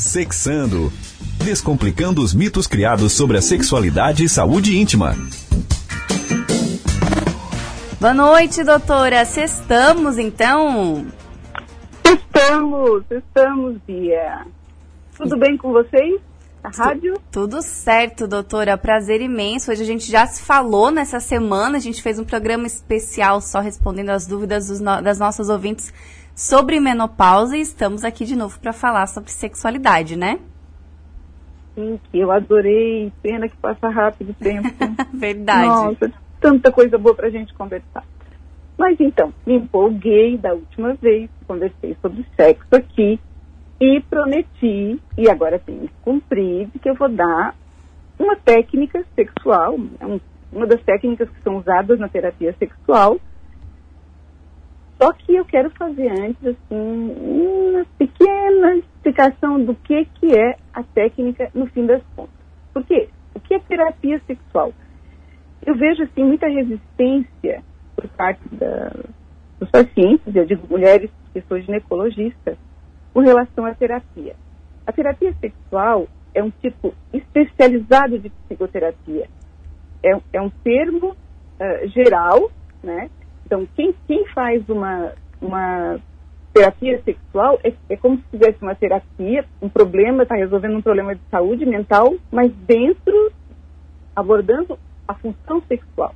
Sexando. Descomplicando os mitos criados sobre a sexualidade e saúde íntima. Boa noite, doutora. Sextamos, então? Estamos, estamos, Bia. Tudo bem com vocês? A rádio? Tudo certo, doutora. Prazer imenso. Hoje a gente já se falou nessa semana. A gente fez um programa especial só respondendo as dúvidas no... das nossas ouvintes sobre menopausa e estamos aqui de novo para falar sobre sexualidade, né? Sim, que eu adorei. Pena que passa rápido o tempo. Verdade. Nossa, tanta coisa boa para a gente conversar. Mas então, me empolguei da última vez conversei sobre sexo aqui e prometi, e agora tenho que cumprir, que eu vou dar uma técnica sexual, uma das técnicas que são usadas na terapia sexual. Só que eu quero fazer antes, assim, uma pequena explicação do que, que é a técnica no fim das contas. Por quê? O que é terapia sexual? Eu vejo, assim, muita resistência por parte da, dos pacientes, eu digo mulheres que sou ginecologista, com relação à terapia. A terapia sexual é um tipo especializado de psicoterapia. É, é um termo uh, geral, né? Então, quem, quem faz uma, uma terapia sexual é, é como se tivesse uma terapia, um problema, está resolvendo um problema de saúde mental, mas dentro, abordando a função sexual.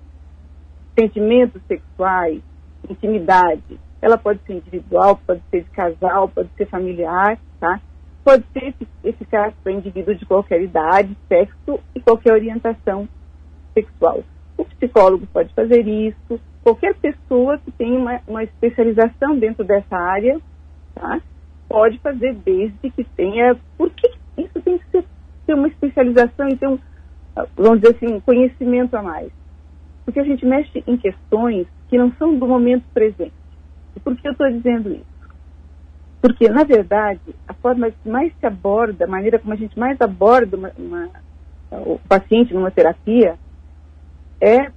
Sentimentos sexuais, intimidade, ela pode ser individual, pode ser de casal, pode ser familiar, tá? Pode ser eficaz para indivíduo de qualquer idade, sexo e qualquer orientação sexual. O psicólogo pode fazer isso, qualquer pessoa que tenha uma, uma especialização dentro dessa área, tá? Pode fazer desde que tenha. Por que isso tem que ser, ter uma especialização e ter um, vamos dizer assim, um conhecimento a mais? Porque a gente mexe em questões que não são do momento presente. E por que eu estou dizendo isso? Porque, na verdade, a forma que mais se aborda, a maneira como a gente mais aborda uma, uma, o paciente numa terapia, é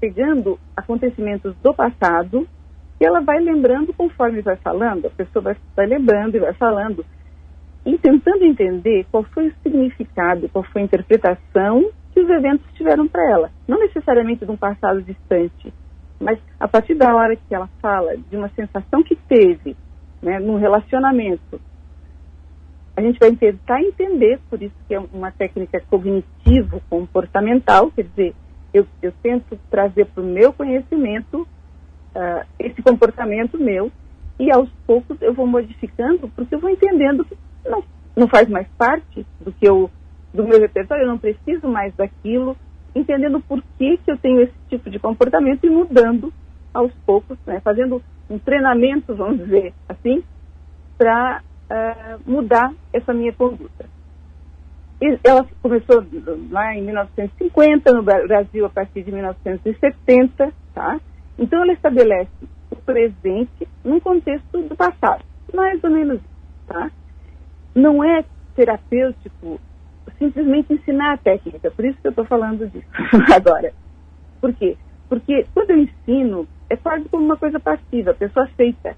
pegando acontecimentos do passado e ela vai lembrando conforme vai falando, a pessoa vai, vai lembrando e vai falando, e tentando entender qual foi o significado, qual foi a interpretação que os eventos tiveram para ela. Não necessariamente de um passado distante, mas a partir da hora que ela fala de uma sensação que teve né, num relacionamento, a gente vai tentar entender, por isso que é uma técnica cognitivo-comportamental, quer dizer, eu, eu tento trazer para o meu conhecimento uh, esse comportamento meu e aos poucos eu vou modificando porque eu vou entendendo que não, não faz mais parte do que eu do meu repertório, eu não preciso mais daquilo, entendendo por que, que eu tenho esse tipo de comportamento e mudando aos poucos, né, fazendo um treinamento, vamos dizer assim, para uh, eh, mudar essa minha conduta. Ela começou lá em 1950, no Brasil a partir de 1970, tá? Então ela estabelece o presente num contexto do passado, mais ou menos, tá? Não é terapêutico simplesmente ensinar a técnica. Por isso que eu estou falando disso agora. Por quê? Porque quando eu ensino, é quase como uma coisa passiva, a pessoa aceita,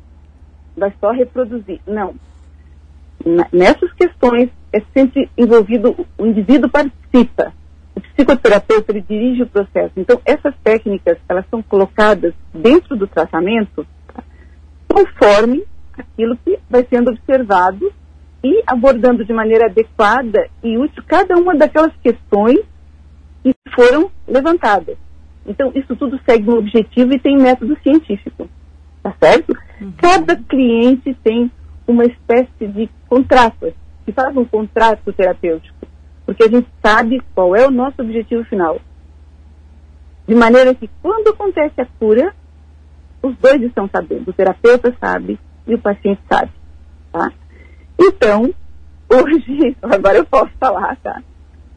vai só reproduzir. Não. Nessas questões é sempre envolvido, o indivíduo participa. O psicoterapeuta ele dirige o processo. Então, essas técnicas, elas são colocadas dentro do tratamento tá? conforme aquilo que vai sendo observado e abordando de maneira adequada e útil cada uma daquelas questões que foram levantadas. Então, isso tudo segue um objetivo e tem método científico, tá certo? Uhum. Cada cliente tem uma espécie de contrato, que faz um contrato terapêutico, porque a gente sabe qual é o nosso objetivo final. De maneira que, quando acontece a cura, os dois estão sabendo, o terapeuta sabe e o paciente sabe, tá? Então, hoje, agora eu posso falar, tá?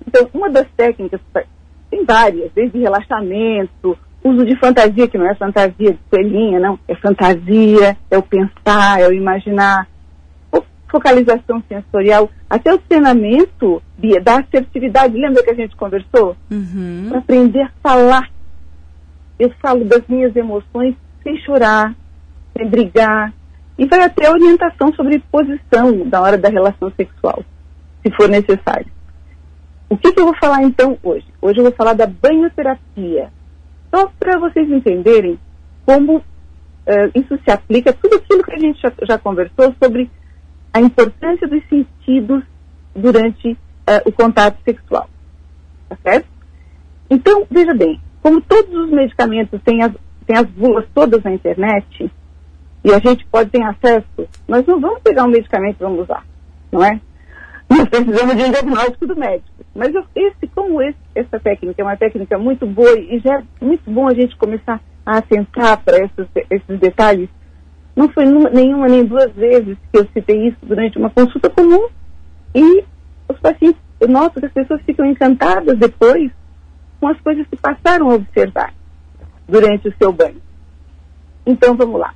Então, uma das técnicas, tem várias, desde relaxamento, uso de fantasia, que não é fantasia de coelhinha, não, é fantasia, é o pensar, é o imaginar, focalização sensorial, até o treinamento da assertividade, lembra que a gente conversou? Uhum. Para aprender a falar. Eu falo das minhas emoções sem chorar, sem brigar, e vai até orientação sobre posição na hora da relação sexual. se for necessário. O que, que eu vou falar então hoje? Hoje eu vou falar da banhoterapia. Só para vocês entenderem como uh, isso se aplica, tudo aquilo que a gente já, já conversou sobre a importância dos sentidos durante uh, o contato sexual. Tá certo? Então, veja bem, como todos os medicamentos têm as, têm as bulas todas na internet, e a gente pode ter acesso, nós não vamos pegar um medicamento e vamos usar, não é? Nós precisamos de um diagnóstico do médico. Mas esse, como esse, essa técnica é uma técnica muito boa e já é muito bom a gente começar a atentar para esses, esses detalhes, não foi nenhuma nem duas vezes que eu citei isso durante uma consulta comum e os pacientes, eu noto que as pessoas ficam encantadas depois com as coisas que passaram a observar durante o seu banho. Então vamos lá.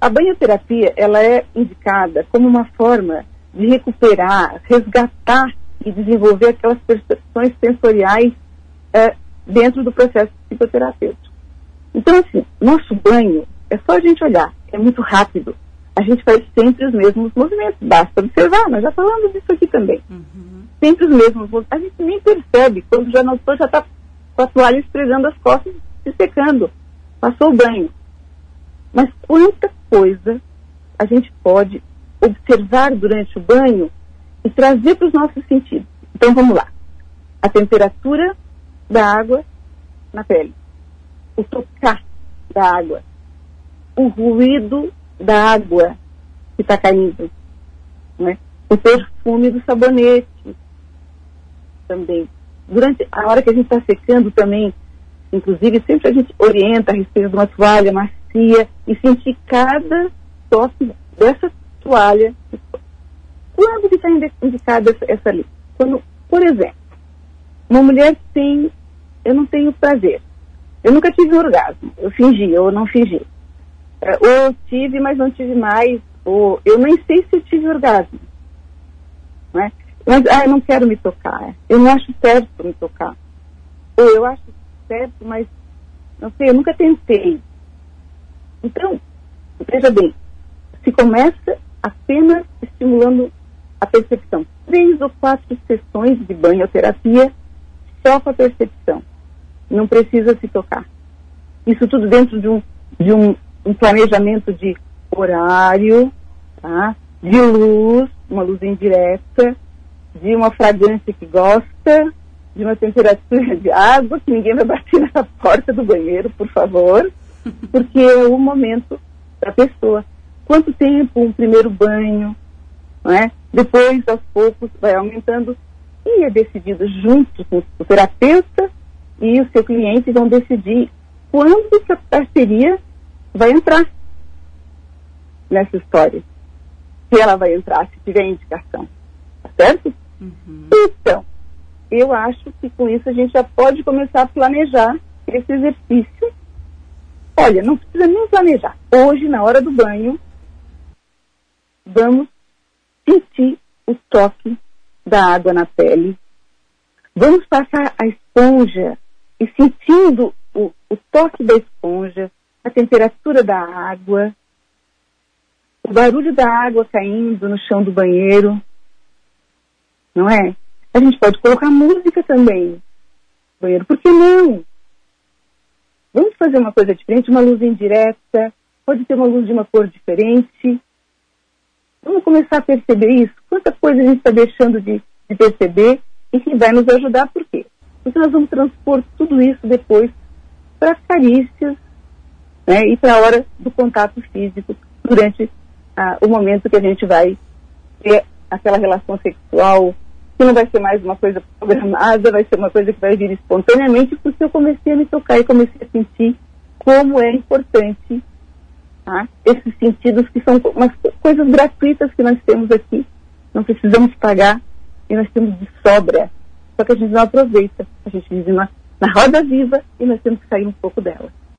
A banhoterapia ela é indicada como uma forma de recuperar, resgatar e desenvolver aquelas percepções sensoriais é, dentro do processo psicoterapêutico. Então, assim, nosso banho é só a gente olhar, é muito rápido. A gente faz sempre os mesmos movimentos, basta observar, nós já falamos disso aqui também. Uhum. Sempre os mesmos movimentos. A gente nem percebe, quando já notou, já está com a toalha esfregando as costas, se secando. Passou o banho. Mas quanta coisa a gente pode observar durante o banho e trazer para os nossos sentidos. Então vamos lá. A temperatura da água na pele, o tocar da água, o ruído da água que está caindo, né? o perfume do sabonete também. Durante a hora que a gente está secando também, inclusive sempre a gente orienta a respeito de uma toalha macia e sentir cada toque dessa toalha quando que está indicada essa, essa lista? Quando, por exemplo, uma mulher tem, eu não tenho prazer, eu nunca tive orgasmo, eu fingi ou não fingi. É, ou tive, mas não tive mais, ou eu nem sei se eu tive orgasmo. Não é? Mas, ah, eu não quero me tocar, eu não acho certo me tocar. Ou eu acho certo, mas não sei, eu nunca tentei. Então, veja bem, se começa apenas estimulando a percepção. Três ou quatro sessões de banhoterapia só com a percepção. Não precisa se tocar. Isso tudo dentro de um, de um, um planejamento de horário, tá? de luz, uma luz indireta, de uma fragrância que gosta, de uma temperatura de água, que ninguém vai bater na porta do banheiro, por favor, porque é o momento da pessoa. Quanto tempo um primeiro banho, não é? Depois, aos poucos, vai aumentando e é decidido junto com o terapeuta e o seu cliente vão decidir quando essa parceria vai entrar nessa história. Se ela vai entrar, se tiver indicação. Tá certo? Uhum. Então, eu acho que com isso a gente já pode começar a planejar esse exercício. Olha, não precisa nem planejar. Hoje, na hora do banho, vamos sentir o toque da água na pele. Vamos passar a esponja e sentindo o, o toque da esponja, a temperatura da água, o barulho da água caindo no chão do banheiro, não é? A gente pode colocar música também no banheiro, por que não? Vamos fazer uma coisa diferente, uma luz indireta, pode ter uma luz de uma cor diferente, Vamos começar a perceber isso. Quanta coisa a gente está deixando de, de, perceber e que vai nos ajudar, por quê? Porque nós vamos transpor tudo isso depois para as carícias né, e para a hora do contato físico durante ah, o momento que a gente vai ter aquela relação sexual, que não vai ser mais uma coisa programada, vai ser uma coisa que vai vir espontaneamente, porque eu comecei a me tocar e comecei a sentir como é importante Tá? Esses sentidos que são umas coisas gratuitas que nós temos aqui, não precisamos pagar e nós temos de sobra, só que a gente não aproveita. A gente vive na, na roda viva e nós temos que sair um pouco dela.